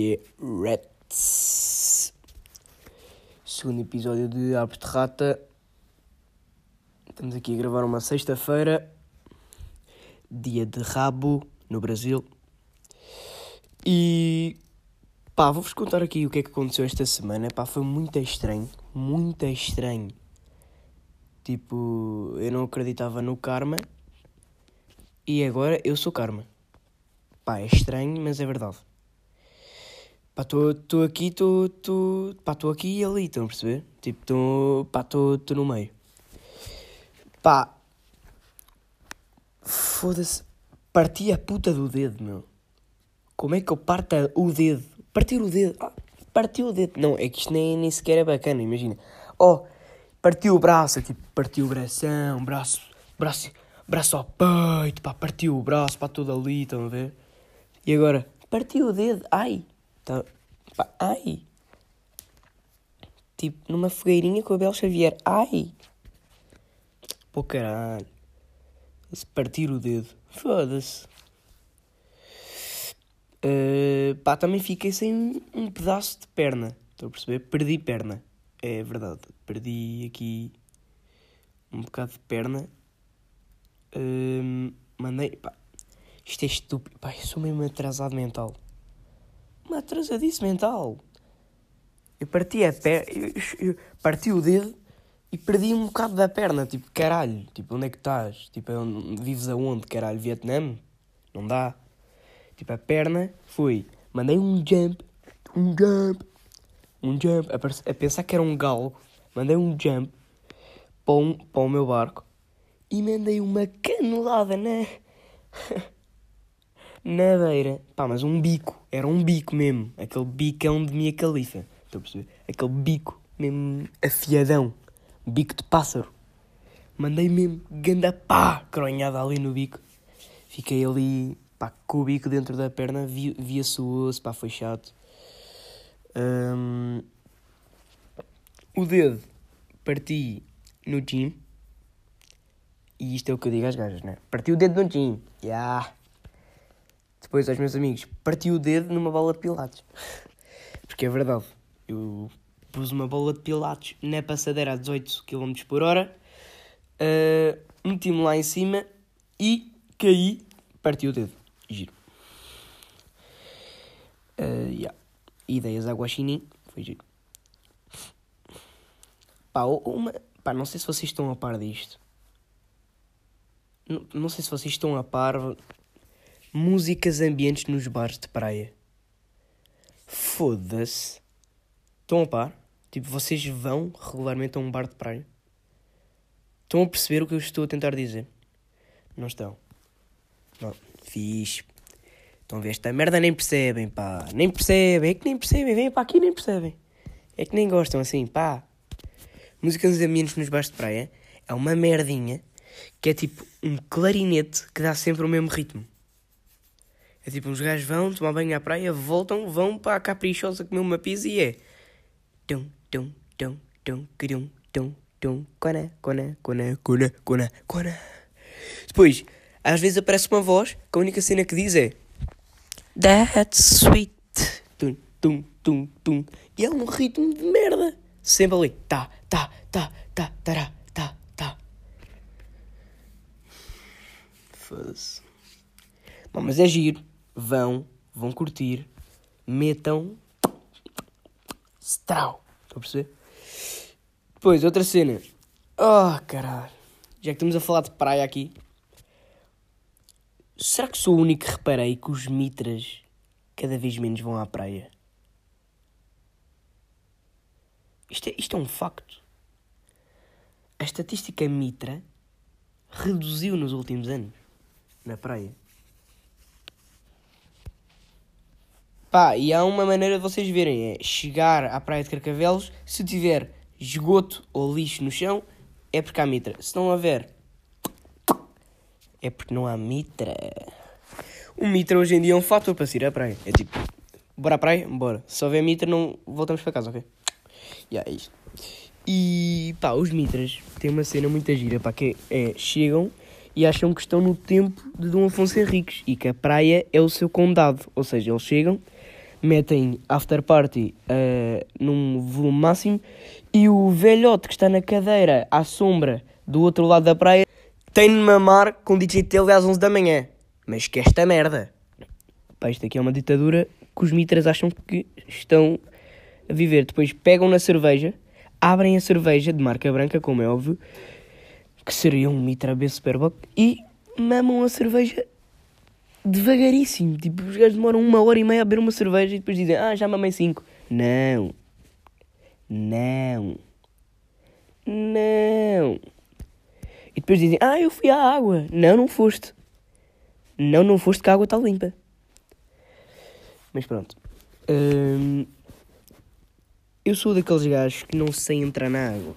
Yeah, Rats. Segundo episódio de Árvore de Rata. Estamos aqui a gravar uma sexta-feira, dia de rabo no Brasil. E pá, vou-vos contar aqui o que é que aconteceu esta semana. Pá, foi muito estranho, muito estranho. Tipo, eu não acreditava no karma e agora eu sou karma. Pá, é estranho, mas é verdade. Pá, estou aqui, estou. Pá, estou aqui e ali, estão a perceber? Tipo, estou. Pá, estou no meio. Pá. Foda-se. Parti a puta do dedo, meu. Como é que eu parto o dedo? Partir o dedo. Ah, partiu o dedo. Não, é que isto nem, nem sequer é bacana, imagina. Oh, partiu o braço, é tipo, partiu o bração, braço, braço, braço ao peito, pá, partiu o braço, pá, tudo ali, estão a ver? E agora, partiu o dedo, ai, tá, pá, ai. Tipo, numa fogueirinha com o Abel Xavier, ai. Pô, caralho. Se partir o dedo, foda-se. Uh, pá, também fiquei sem um pedaço de perna, estou a perceber? Perdi perna, é verdade. Perdi aqui um bocado de perna. Uh, mandei, pá, isto é estúpido. Pá, eu sou mesmo atrasado mental. Uma atrasadice mental. Eu parti a perna. Parti o dedo e perdi um bocado da perna. Tipo, caralho. Tipo, onde é que estás? Tipo, vives aonde? Caralho, Vietnã? Não dá. Tipo, a perna foi. Mandei um jump. Um jump. Um jump. A, a pensar que era um galo. Mandei um jump para, um, para o meu barco. E mandei uma canelada na. na beira. Pá, mas um bico. Era um bico mesmo. Aquele bicão de minha califa. Estou a perceber? Aquele bico mesmo afiadão. Bico de pássaro. Mandei mesmo ganda pá, cronhada ali no bico. Fiquei ali, pá, com o bico dentro da perna. Via-se o osso, pá, foi chato. Um... O dedo parti no gym. E isto é o que eu digo às gajas, né? Parti o dedo no gym. Yeah. Depois, aos meus amigos, parti o dedo numa bola de pilates. Porque é verdade. Eu pus uma bola de pilates na passadeira a 18 km por hora. Uh, Meti-me lá em cima e caí, parti o dedo. Giro. Uh, yeah. Ideias aguaxinim. Foi giro. Pá, uma... Pá, não sei se vocês estão a par disto. Não, não sei se vocês estão a par músicas ambientes nos bares de praia. Foda-se. Estão a par? Tipo, vocês vão regularmente a um bar de praia? Estão a perceber o que eu estou a tentar dizer? Não estão. Não. Fixe. Estão a ver esta merda, nem percebem, pá. Nem percebem. É que nem percebem. Vêm para aqui nem percebem. É que nem gostam assim, pá. Músicas ambientes nos bares de praia é uma merdinha que é tipo um clarinete que dá sempre o mesmo ritmo. É tipo, uns gajos vão tomar banho à praia, voltam, vão para a caprichosa comer uma pizza e é. Tum, tum, tum, tum, tum, tum, tum, cona, cona, cona, cona, cona, cona. Depois, às vezes aparece uma voz que a única cena que diz é. That's sweet. Tum, tum, tum, tum. E é um ritmo de merda. Sempre ali. Tá, tá, tá, tá, tará, tá, tá. Foda-se. Bom, mas é giro vão, vão curtir, metam. Strau. Estão a perceber? Depois, outra cena. Oh, caralho. Já que estamos a falar de praia aqui. Será que sou o único que reparei que os mitras cada vez menos vão à praia? Isto é, isto é um facto. A estatística mitra reduziu nos últimos anos na praia. Pá, e há uma maneira de vocês verem, é chegar à praia de Carcavelos, se tiver esgoto ou lixo no chão, é porque há mitra. Se não houver, é porque não há mitra. O mitra hoje em dia é um fator para se ir à praia. É tipo, bora à praia? Bora. Se houver mitra, não voltamos para casa, ok? E yeah, é isto. E pá, os mitras têm uma cena muito gira, pá, que é, chegam e acham que estão no tempo de Dom Afonso Henriques e que a praia é o seu condado. Ou seja, eles chegam metem after party uh, num volume máximo e o velhote que está na cadeira à sombra do outro lado da praia tem de mamar com DJ Tele às 11 da manhã. Mas que esta merda. Pá, isto aqui é uma ditadura que os mitras acham que estão a viver. Depois pegam na cerveja, abrem a cerveja de marca branca, como é óbvio, que seria um mitra B Superboc, e mamam a cerveja devagaríssimo. Tipo, os gajos demoram uma hora e meia a beber uma cerveja e depois dizem, ah, já mamei cinco. Não. Não. Não. E depois dizem, ah, eu fui à água. Não, não foste. Não, não foste que a água está limpa. Mas pronto. Hum, eu sou daqueles gajos que não sei entrar na água.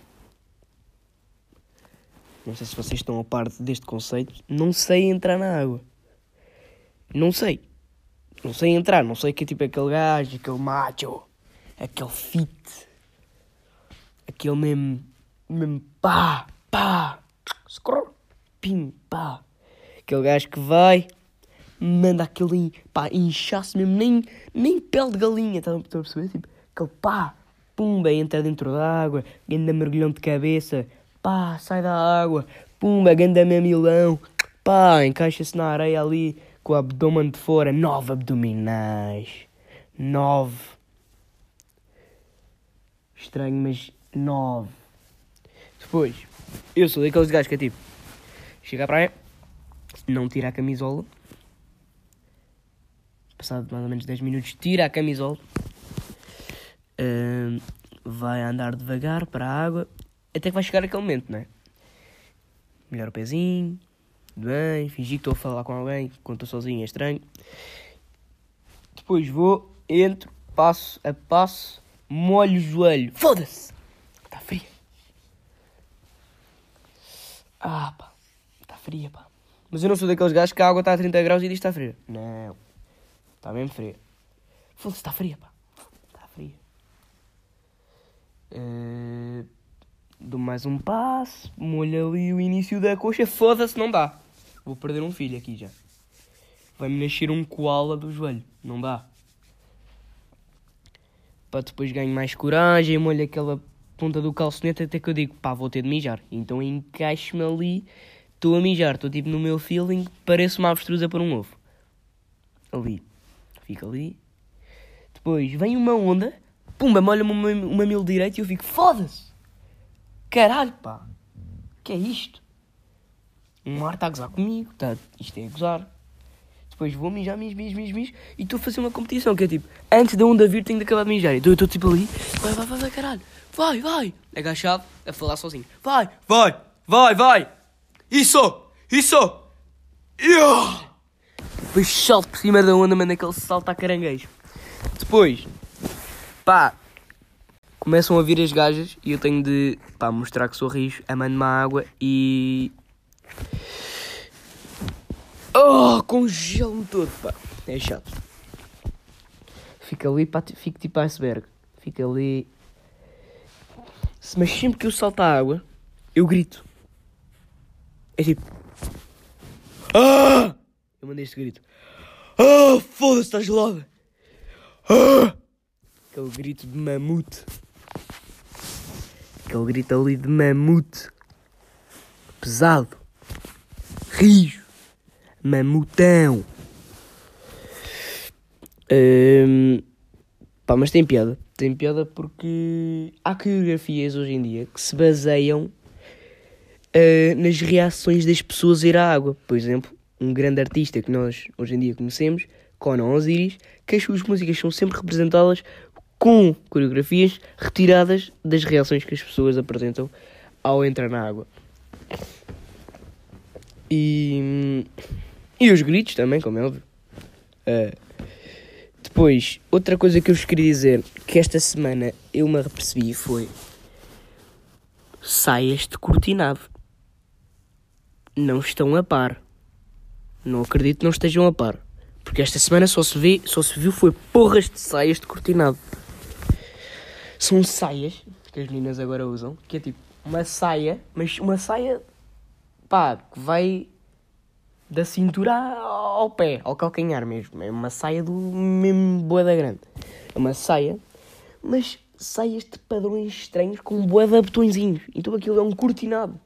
Não sei se vocês estão a par deste conceito. Não sei entrar na água. Não sei. Não sei entrar. Não sei que é tipo aquele gajo, aquele macho, aquele fit. Aquele mesmo. mesmo pá, pá. Scroll. Pim, pá. Aquele gajo que vai, manda aquele pá, inchaço mesmo, nem, nem pele de galinha, estão a perceber? Tipo, aquele pá, pumba, entra dentro da água, ganda mergulhão de cabeça, pá, sai da água, pumba, ganda mamilão, pá, encaixa-se na areia ali com o abdômen de fora, nove abdominais, nove. Estranho, mas nove. Depois, eu sou daqueles gajos que é tipo, chega à praia, não tira a camisola. Passado mais ou menos 10 minutos, tira a camisola. Uh, vai andar devagar para a água. Até que vai chegar aquele momento, não é? Melhor o pezinho. Bem, fingir que estou a falar com alguém. Quando estou sozinho é estranho. Depois vou, entro, passo a passo, molho o joelho. Foda-se! Está fria. Ah, pá. Está fria, pá. Mas eu não sou daqueles gajos que a água está a 30 graus e diz que está fria. Não. Está mesmo fria. Foda-se, está fria, pá. Está fria. Uh, dou mais um passo, molho ali o início da coxa. Foda-se, não dá. Vou perder um filho aqui já. Vai-me nascer um koala do joelho. Não dá. Para depois ganho mais coragem, molho aquela ponta do calçonete até que eu digo, pá, vou ter de mijar. Então encaixo-me ali Estou a mijar, estou tipo no meu feeling, parece uma avestruz a pôr um ovo. Ali. Fica ali. Depois vem uma onda, pumba, molha-me o mamilo direito e eu fico, foda-se! Caralho, pá! que é isto? Um mar está a gozar comigo, tá, isto é a gozar. Depois vou mijar, mijo, mijo, mijo, mijo e estou a fazer uma competição que é tipo, antes da onda vir tenho de acabar de mijar. Então eu estou tipo ali, vai, vai, vai, vai, caralho, vai, vai, agachado, a falar sozinho, vai, vai, vai, vai. Isso! Isso! Yeah! Depois salto por cima da onda, mano, aquele salto a caranguejo. Depois, pá, começam a vir as gajas e eu tenho de, pá, mostrar que sou rijo, amando-me a água e... Oh, congelo-me todo, pá. É chato. Fica ali, pá, fico tipo iceberg. Fica ali... Mas sempre que eu salto a água, eu grito. É tipo. Ah! Eu mandei este grito. Ah! Foda-se, está gelada! Ah! Aquele grito de mamute. Aquele grito ali de mamute. Pesado. Rijo. Mamutão. Um, pá, mas tem piada. Tem piada porque há coreografias hoje em dia que se baseiam uh, nas reações das pessoas a ir à água. Por exemplo, um grande artista que nós hoje em dia conhecemos, Conan Osiris, que as suas músicas são sempre representadas com coreografias retiradas das reações que as pessoas apresentam ao entrar na água. E, e os gritos também, como é óbvio. Uh, depois, outra coisa que eu vos queria dizer que esta semana eu me apercebi foi saias de cortinado não estão a par. Não acredito que não estejam a par. Porque esta semana só se, vê, só se viu foi porras de saias de cortinado. São saias que as meninas agora usam, que é tipo uma saia, mas uma saia pá, que vai da cintura ao pé, ao calcanhar mesmo. É uma saia do mesmo boa da grande. É uma saia, mas saias de padrões estranhos com boa de botõezinhos. Então aquilo é um cortinado.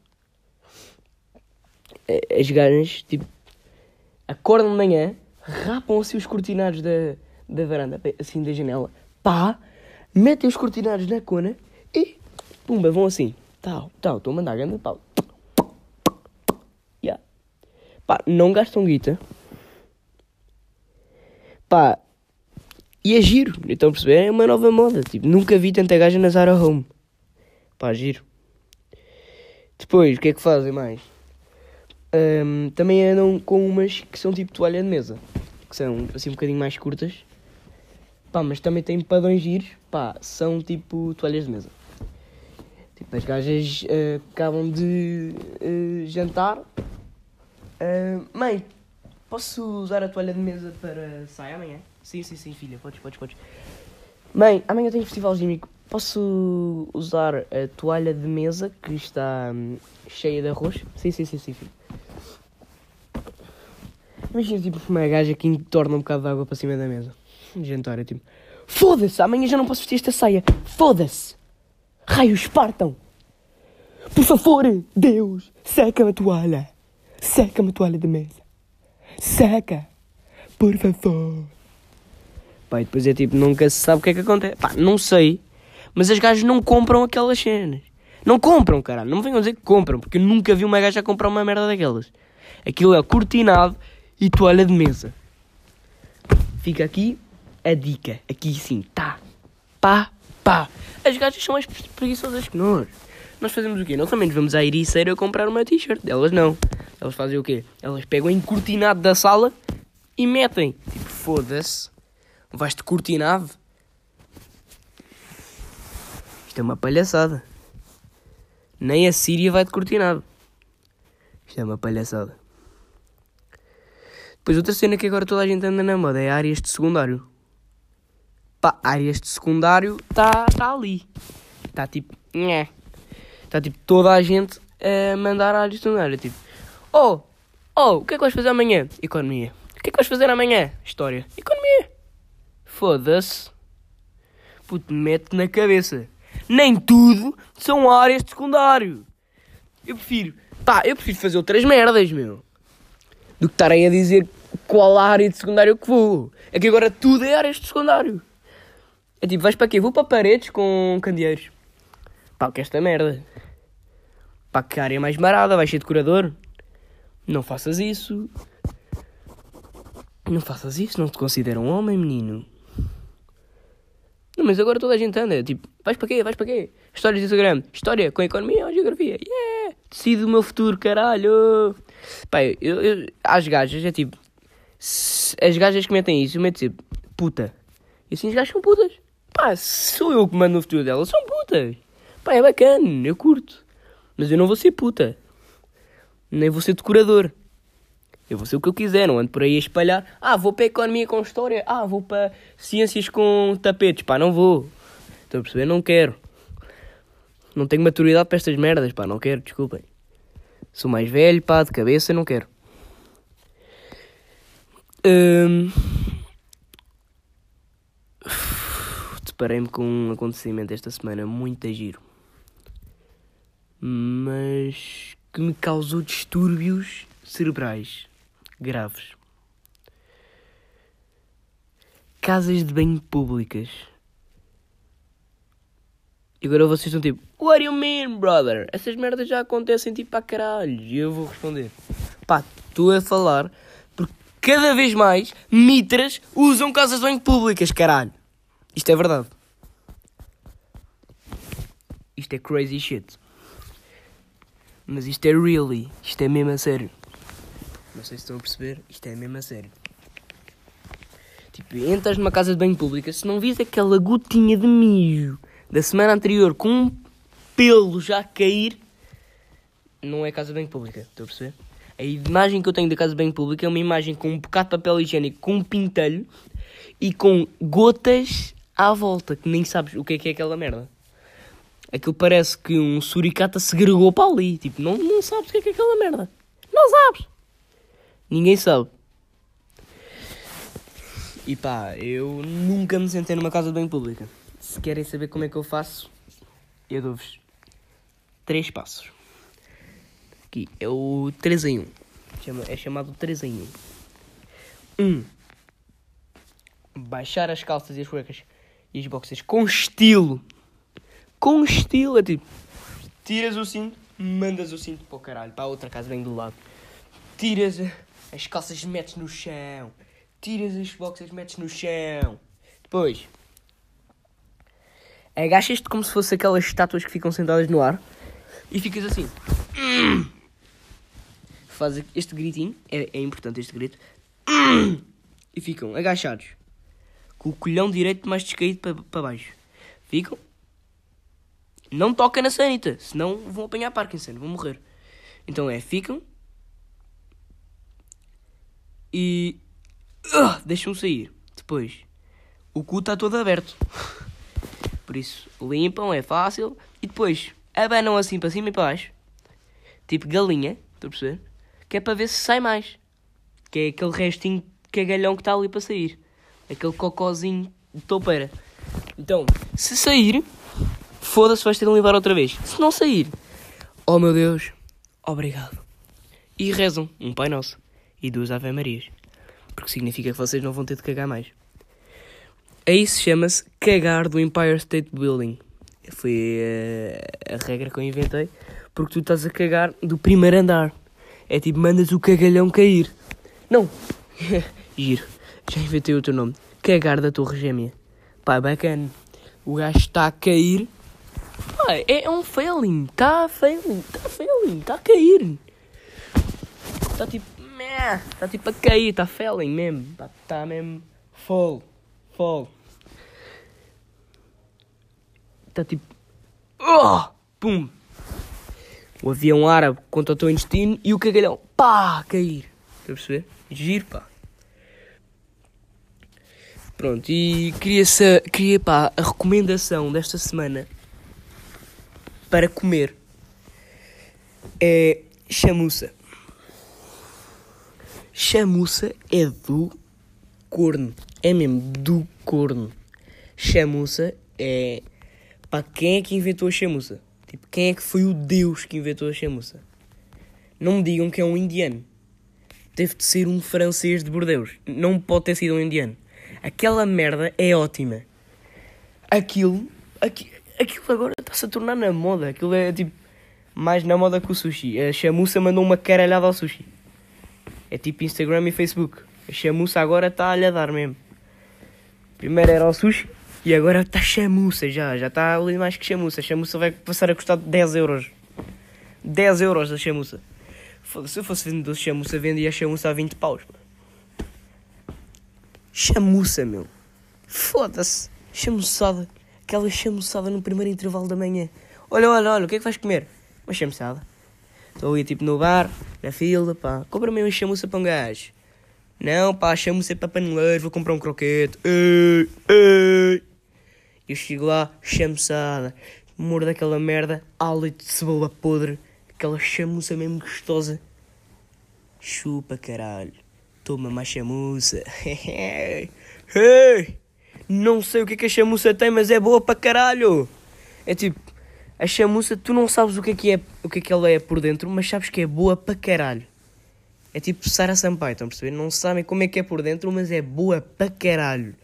As ganas, tipo, acordam de manhã, rapam assim os cortinados da, da varanda, assim da janela, pá, metem os cortinados na cona e, pumba, vão assim. Tal, tal, estou a mandar grande pau. Yeah. Pá, não gastam guita. Pá, e é giro, então perceber? É uma nova moda. Tipo, nunca vi tanta gaja na Zara Home. Pá, giro. Depois, o que é que fazem mais? Um, também andam com umas que são tipo toalha de mesa. Que são assim um bocadinho mais curtas. Pá, mas também têm padrões giros. Pá, são tipo toalhas de mesa. Tipo, as gajas uh, acabam de uh, jantar. Uh, mãe, posso usar a toalha de mesa para sair amanhã? Sim, sim, sim, filha, podes, podes, podes. Mãe, amanhã tenho festival gímico. Posso usar a toalha de mesa que está hum, cheia de arroz? Sim, sim, sim, sim, filho. Imagina tipo uma gaja que entorna um bocado de água para cima da mesa. Jantar, é tipo. Foda-se, amanhã já não posso vestir esta saia. Foda-se! Raios partam! Por favor, Deus, seca-me a toalha. Seca-me a toalha de mesa. Seca! Por favor. Pá, e depois é tipo, nunca se sabe o que é que acontece. Pá, não sei. Mas as gajas não compram aquelas cenas. Não compram, caralho. Não me venham dizer que compram, porque eu nunca vi uma gaja comprar uma merda daquelas. Aquilo é cortinado e toalha de mesa. Fica aqui a dica. Aqui sim, tá. Pá, pá. As gajas são mais preguiçosas que nós. Nós fazemos o quê? Nós também vamos à Ericeira comprar uma t-shirt. Elas não. Elas fazem o quê? Elas pegam em cortinado da sala e metem. Tipo, foda-se. Vais-te cortinado? Isto é uma palhaçada. Nem a Síria vai de cortinado. Isto é uma palhaçada. Depois outra cena que agora toda a gente anda na moda é áreas de secundário. Pá, áreas de secundário está tá ali. Está tipo. Está tipo toda a gente a mandar áreas de secundário. Tipo, oh, oh, o que é que vais fazer amanhã? Economia. O que é que vais fazer amanhã? História. Economia. Foda-se. Puto, mete na cabeça. Nem tudo são áreas de secundário. Eu prefiro. Pá, eu prefiro fazer outras merdas, meu. Do que estarem a dizer qual área de secundário que vou. É que agora tudo é áreas de secundário. É tipo, vais para quê? Vou para paredes com candeeiros. Pá, que esta merda. Pá, que área mais marada, vais ser decorador. Não faças isso. Não faças isso, não te considero um homem, menino. Não, mas agora toda a gente anda. Tipo, vais para quê? Vais para quê? Histórias de Instagram. História com economia ou geografia? Yeah! Decido o meu futuro, caralho! Pá, eu, eu, as gajas é tipo. As gajas que metem isso, eu meto tipo, puta. E assim as gajas são putas. Pá, sou eu que mando no futuro delas, são putas. Pá, é bacana, eu curto. Mas eu não vou ser puta. Nem vou ser decorador. Eu vou ser o que eu quiser, não ando por aí a espalhar. Ah, vou para economia com história. Ah, vou para ciências com tapetes. Pá, não vou. Estou a perceber? Não quero. Não tenho maturidade para estas merdas, pá, não quero, desculpem. Sou mais velho, pá, de cabeça, não quero. Hum... Deparei-me com um acontecimento esta semana muito a giro. Mas que me causou distúrbios cerebrais graves. Casas de banho públicas. E agora vocês estão tipo, What do you mean, brother? Essas merdas já acontecem tipo a caralho. E eu vou responder, pá, estou a falar porque cada vez mais mitras usam casas de banho públicas, caralho. Isto é verdade. Isto é crazy shit. Mas isto é really. Isto é mesmo a sério. Não sei se estão a perceber, isto é mesmo a sério. Tipo, entras numa casa de banho pública, se não vis aquela gotinha de mijo da semana anterior com um pelo já a cair, não é casa de banho pública, estão a perceber? A imagem que eu tenho da casa de banho pública é uma imagem com um bocado de papel higiênico, com um pintelho e com gotas à volta, que nem sabes o que é que é aquela merda. Aquilo parece que um suricata segregou para ali. Tipo, não, não sabes o que é que é aquela merda. Não sabes. Ninguém sabe. E pá, eu nunca me sentei numa casa banho pública. Se querem saber como é que eu faço, eu dou-vos três passos. Aqui é o 3 em 1. Chama, é chamado 3 em 1. 1. Baixar as calças e as cuecas e as boxers com estilo. Com estilo, é tipo. Tiras o cinto, mandas o cinto para o caralho, para a outra casa bem do lado. Tiras as calças, metes no chão. Tiras as boxers, metes no chão. Depois, agachas-te como se fosse aquelas estátuas que ficam sentadas no ar e ficas assim. Faz este gritinho, é, é importante este grito. E ficam agachados, com o colhão direito mais descaído para baixo. Ficam. Não toca na sanita, senão vão apanhar Parkinson, vão morrer. Então é, ficam. E. Uh, deixam sair. Depois, o cu está todo aberto. Por isso, limpam, é fácil. E depois, abanam assim para cima e para baixo. Tipo galinha, estou a perceber? Que é para ver se sai mais. Que é aquele restinho cagalhão que está ali para sair. Aquele cocózinho de toupeira. Então, se sair, foda-se, vais ter de limpar outra vez. Se não sair, oh meu Deus, obrigado. E rezam um Pai Nosso e duas Ave Marias. Porque significa que vocês não vão ter de cagar mais. Aí se chama-se cagar do Empire State Building. Foi uh, a regra que eu inventei. Porque tu estás a cagar do primeiro andar. É tipo, mandas o cagalhão cair. Não. Giro. Já inventei outro nome. Cagar da Torre Gêmea. Pá, bacana. O gajo está a cair. É, um failing. Está failing. Está failing. Está a cair. Está tipo. Está tipo a cair. Está failing mesmo. Está tá mesmo. Fall. Fall. Está tipo. Oh! Pum! O avião árabe contra o teu intestino e o cagalhão. Pá! Cair. Estás a perceber? Giro, pá. Pronto, e queria, queria pá, a recomendação desta semana para comer é chamuça. Chamuça é do corno. É mesmo do corno. Chamuça é. Pá, quem é que inventou a chamuça? Tipo, quem é que foi o Deus que inventou a chamuça? Não me digam que é um indiano. Deve de ser um francês de Bordeus. Não pode ter sido um indiano. Aquela merda é ótima. Aquilo, aqui, aquilo agora está-se a tornar na moda. Aquilo é tipo mais na moda que o sushi. A chamuça mandou uma caralhada ao sushi. É tipo Instagram e Facebook. A chamuça agora está a dar mesmo. Primeiro era o sushi e agora está chamuça já. Já está ali mais que chamuça. A chamuça vai passar a custar 10 euros. 10 euros a chamuça. Se eu fosse vendedor de chamuça, vendia a chamuça a 20 paus. Chamuça, meu. Foda-se. Chamuçada. Aquela chamuçada no primeiro intervalo da manhã. Olha, olha, olha, o que é que vais comer? Uma chamuçada. Estou ali tipo no bar, na fila, pá. Compra-me uma chamuça para um gajo. Não, pá, chamuça para paneleiro, vou comprar um croquete. Ei, ei. Eu chego lá, chamuçada. Mordo aquela merda, hálito de cebola podre. Aquela chamuça mesmo gostosa. Chupa, caralho. Toma mais chamuça. hey, não sei o que, é que a chamuça tem, mas é boa para caralho. É tipo, a chamuça, tu não sabes o que é que, é, o que, é que ela é por dentro, mas sabes que é boa para caralho. É tipo Sara Sampaio, estão a perceber? Não sabem como é que é por dentro, mas é boa para caralho.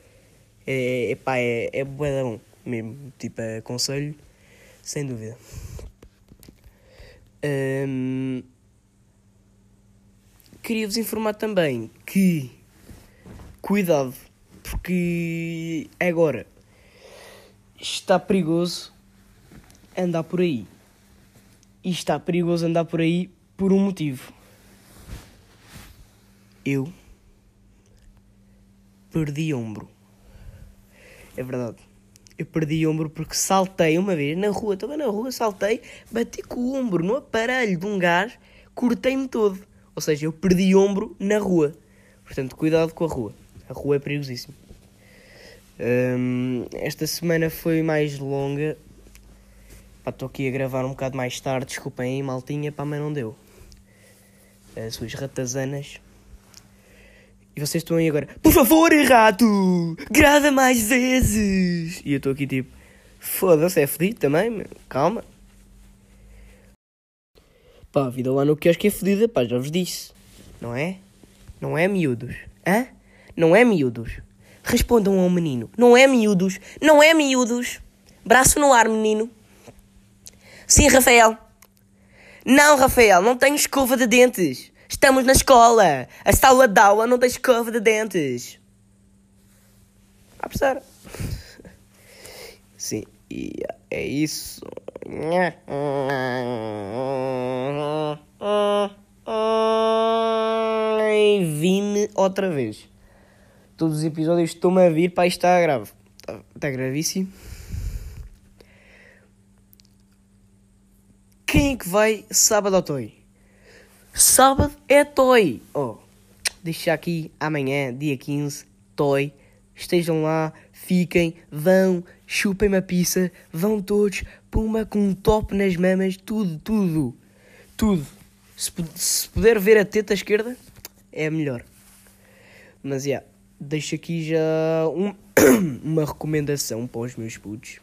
É, é pá, é, é boa mesmo. Tipo, aconselho, sem dúvida. Queria-vos informar também que cuidado, porque agora está perigoso andar por aí. E está perigoso andar por aí por um motivo. Eu perdi ombro. É verdade. Eu perdi ombro porque saltei uma vez na rua, estava na rua, saltei, bati com o ombro no aparelho de um gás, cortei-me todo. Ou seja, eu perdi ombro na rua. Portanto, cuidado com a rua. A rua é perigosíssima. Um, esta semana foi mais longa. Estou aqui a gravar um bocado mais tarde. Desculpem aí, maltinha, pá, mas não deu. As suas ratazanas. E vocês estão aí agora, por favor, rato, grava mais vezes. E eu estou aqui tipo, foda-se, é fedido também, meu. calma. Pá, a vida lá no quiosque é fedida, pá, já vos disse. Não é? Não é miúdos? Hã? Não é miúdos? Respondam ao menino. Não é miúdos? Não é miúdos? Braço no ar, menino. Sim, Rafael. Não, Rafael, não tenho escova de dentes. Estamos na escola. A sala de aula não tem escova de dentes. A. Sim, e é isso. Vi-me outra vez. Todos os episódios estão-me a vir para isto está grave. Está, está gravíssimo. Quem é que vai sábado ao Toy? Sábado é Toy. Oh, deixa aqui amanhã, dia 15, Toy. Estejam lá, fiquem, vão, chupem uma pizza, vão todos, puma com um top nas mamas, tudo, tudo, tudo. Se, se puder ver a teta esquerda, é melhor. Mas, yeah, deixo aqui já um, uma recomendação para os meus putos.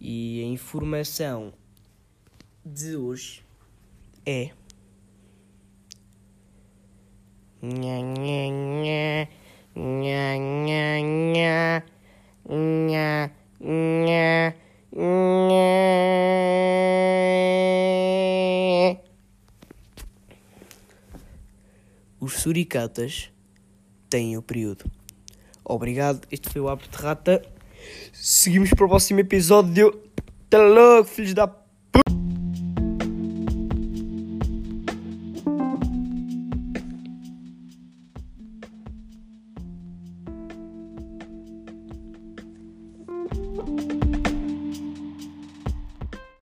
E a informação de hoje é. Nha, nha, nha. Nha, nha, nha. Nha, nha, nha. Os suricatas têm o período. Obrigado, este foi o Abre de Rata. Seguimos para o próximo episódio. Até logo, filhos da